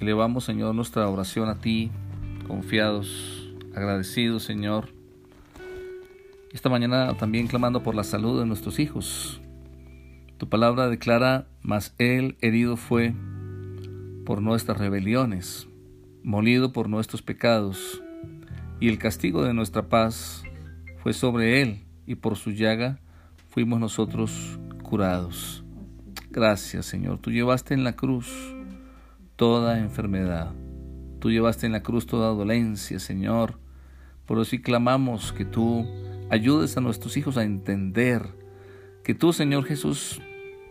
Elevamos, Señor, nuestra oración a ti, confiados, agradecidos, Señor. Esta mañana también clamando por la salud de nuestros hijos. Tu palabra declara, mas Él herido fue por nuestras rebeliones, molido por nuestros pecados, y el castigo de nuestra paz fue sobre Él, y por su llaga fuimos nosotros curados. Gracias, Señor. Tú llevaste en la cruz toda enfermedad. Tú llevaste en la cruz toda dolencia, Señor. Por eso clamamos que tú ayudes a nuestros hijos a entender que tú, Señor Jesús,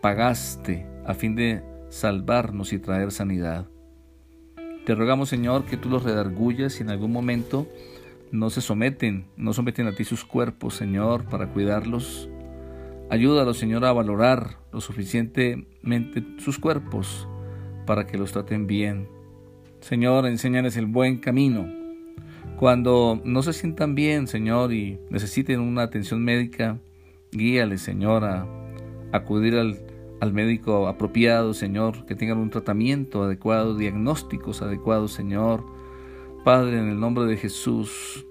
pagaste a fin de salvarnos y traer sanidad. Te rogamos, Señor, que tú los redargullas y en algún momento no se someten, no someten a ti sus cuerpos, Señor, para cuidarlos. Ayúdalos, Señor, a valorar lo suficientemente sus cuerpos para que los traten bien. Señor, enséñales el buen camino. Cuando no se sientan bien, Señor, y necesiten una atención médica, guíales, Señor, a acudir al, al médico apropiado, Señor, que tengan un tratamiento adecuado, diagnósticos adecuados, Señor. Padre, en el nombre de Jesús,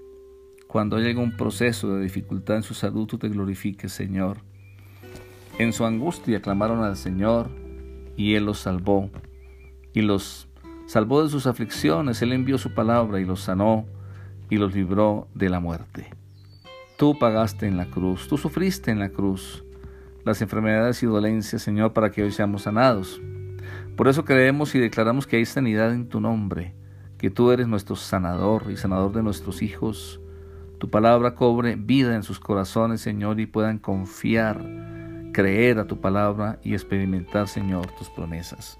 cuando llega un proceso de dificultad en su salud, tú te glorifiques, Señor. En su angustia clamaron al Señor y Él los salvó. Y los salvó de sus aflicciones. Él envió su palabra y los sanó y los libró de la muerte. Tú pagaste en la cruz, tú sufriste en la cruz las enfermedades y dolencias, Señor, para que hoy seamos sanados. Por eso creemos y declaramos que hay sanidad en tu nombre, que tú eres nuestro sanador y sanador de nuestros hijos. Tu palabra cobre vida en sus corazones, Señor, y puedan confiar creer a tu palabra y experimentar, Señor, tus promesas.